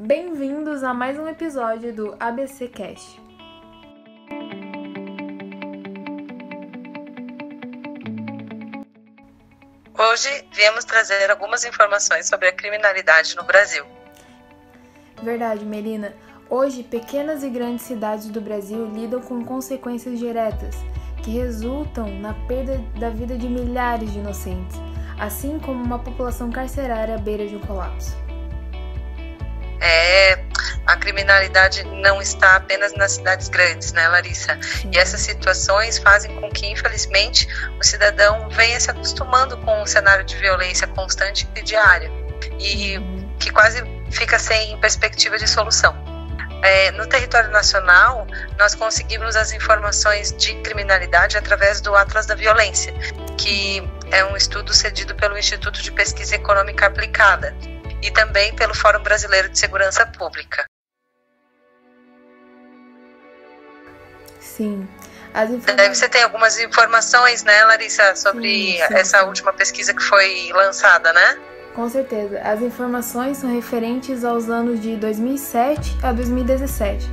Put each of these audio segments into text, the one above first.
Bem-vindos a mais um episódio do ABC Cast. Hoje viemos trazer algumas informações sobre a criminalidade no Brasil. Verdade, Melina. Hoje, pequenas e grandes cidades do Brasil lidam com consequências diretas que resultam na perda da vida de milhares de inocentes, assim como uma população carcerária à beira de um colapso. É, a criminalidade não está apenas nas cidades grandes, né, Larissa? Sim. E essas situações fazem com que, infelizmente, o cidadão venha se acostumando com um cenário de violência constante e diária, e uhum. que quase fica sem perspectiva de solução. É, no território nacional, nós conseguimos as informações de criminalidade através do Atlas da Violência, que é um estudo cedido pelo Instituto de Pesquisa Econômica Aplicada, e também pelo Fórum Brasileiro de Segurança Pública. Sim. Informações... Você tem algumas informações, né, Larissa, sobre sim, sim, essa última pesquisa que foi lançada, né? Com certeza. As informações são referentes aos anos de 2007 a 2017.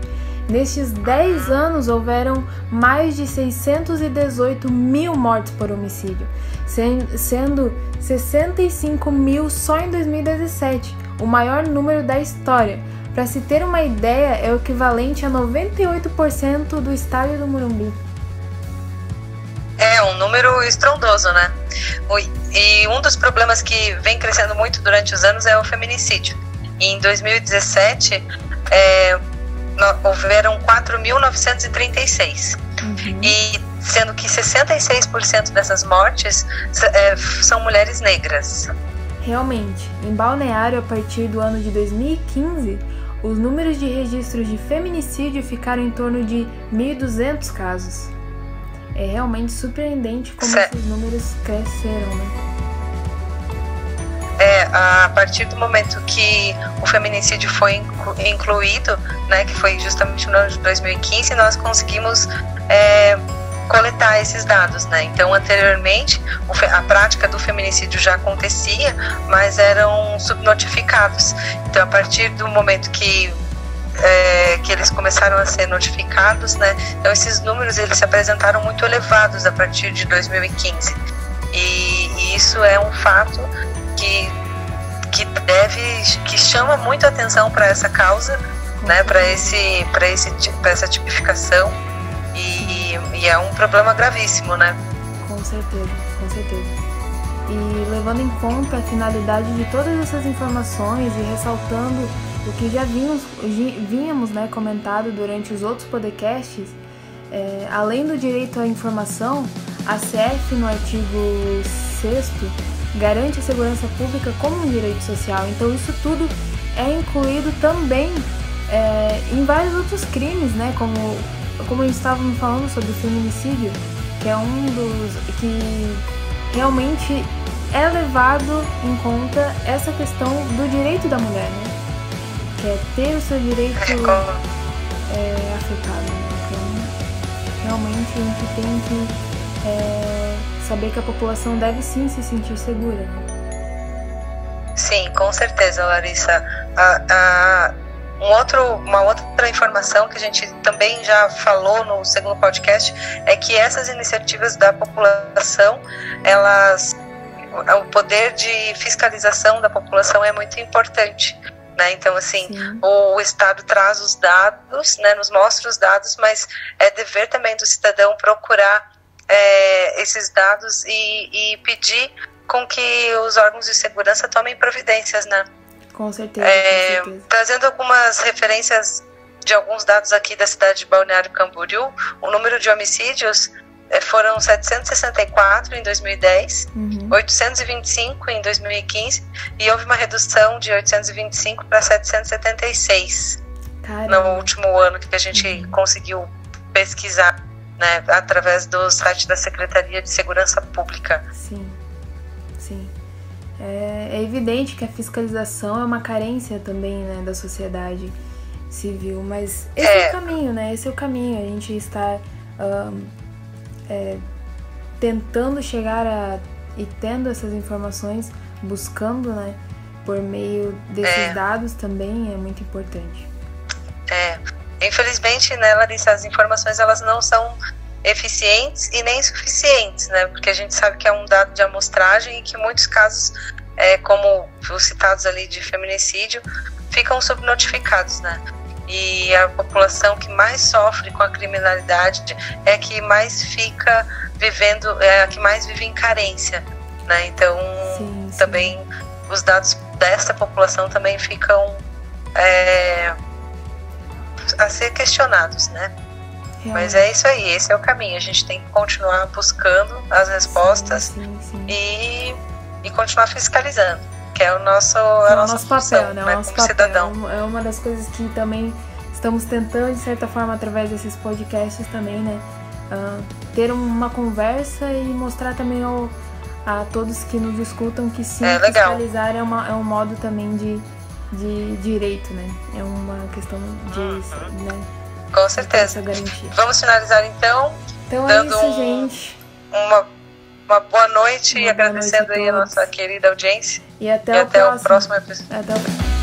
Nestes 10 anos houveram mais de 618 mil mortes por homicídio, sendo 65 mil só em 2017, o maior número da história. Para se ter uma ideia, é o equivalente a 98% do estádio do Morumbi. É um número estrondoso, né? E um dos problemas que vem crescendo muito durante os anos é o feminicídio. em 2017, é, houveram 4.936. Uhum. E sendo que 66% dessas mortes é, são mulheres negras. Realmente, em Balneário, a partir do ano de 2015, os números de registros de feminicídio ficaram em torno de 1.200 casos. É realmente surpreendente como certo. esses números cresceram, né? A partir do momento que o feminicídio foi incluído, né, que foi justamente no ano de 2015, nós conseguimos é, coletar esses dados, né? Então, anteriormente, a prática do feminicídio já acontecia, mas eram subnotificados. Então, a partir do momento que é, que eles começaram a ser notificados, né? Então, esses números eles se apresentaram muito elevados a partir de 2015. E, e isso é um fato que deve, que chama muito atenção para essa causa, né, para esse, para esse, para essa tipificação e, e, é um problema gravíssimo, né? Com certeza, com certeza. E levando em conta a finalidade de todas essas informações e ressaltando o que já vínhamos, vínhamos né, comentado durante os outros podcasts, é, além do direito à informação, a CF, no artigo 6 garante a segurança pública como um direito social. Então isso tudo é incluído também é, em vários outros crimes, né? Como, como a gente estava falando sobre o feminicídio, que é um dos que realmente é levado em conta essa questão do direito da mulher, né? Que é ter o seu direito é, afetado. Né? Então, realmente a gente tem que é, saber que a população deve sim se sentir segura. Né? Sim, com certeza, Larissa. um outro, uma outra informação que a gente também já falou no segundo podcast é que essas iniciativas da população, elas, o poder de fiscalização da população é muito importante. Né? Então, assim, o, o, Estado traz os dados, né, nos mostra os dados, mas é dever também do cidadão procurar é, esses dados e, e, pedir com que os órgãos de segurança tomem providências, né? Com certeza, é, com certeza. Trazendo algumas referências de alguns dados aqui da cidade de Balneário Camboriú, o número de homicídios é, foram 764 em 2010, uhum. 825 em 2015 e houve uma redução de 825 para 776 Caramba. no último ano que a gente uhum. conseguiu pesquisar né, através do site da Secretaria de Segurança Pública. Sim, sim. É, é evidente que a fiscalização é uma carência também né, da sociedade civil, mas esse é. é. o caminho, né? Esse é o caminho. A gente está um, é, tentando chegar a e tendo essas informações, buscando, né? por meio desses é. dados também é muito importante. É, infelizmente, né, Larissa, as informações elas não são eficientes e nem suficientes, né? Porque a gente sabe que é um dado de amostragem e que muitos casos, é, como os citados ali de feminicídio, ficam subnotificados, né? E a população que mais sofre com a criminalidade é a que mais fica vivendo, é a que mais vive em carência, né? Então, sim, sim. também os dados dessa população também ficam é, a ser questionados, né? Mas é isso aí, esse é o caminho. A gente tem que continuar buscando as respostas sim, sim, sim. E, e continuar fiscalizando, que é o nosso, é o nosso função, papel, né? O né, nosso papel. Cidadão. É uma das coisas que também estamos tentando, de certa forma, através desses podcasts também, né? Uh, ter uma conversa e mostrar também ao, a todos que nos escutam que sim, é, fiscalizar é, uma, é um modo também de, de direito, né? É uma questão de. Uhum. Né? Com certeza. Vamos finalizar então. Então é dando é isso, um, gente. Uma, uma boa noite uma e boa agradecendo noite a aí a nossa querida audiência. E até, e o, até próximo. o próximo episódio. Até o próximo.